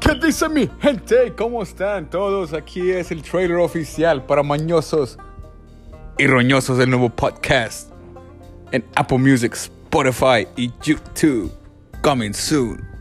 ¿Qué dice mi gente? ¿Cómo están todos? Aquí es el trailer oficial para mañosos y roñosos del nuevo podcast en Apple Music, Spotify y YouTube. Coming soon.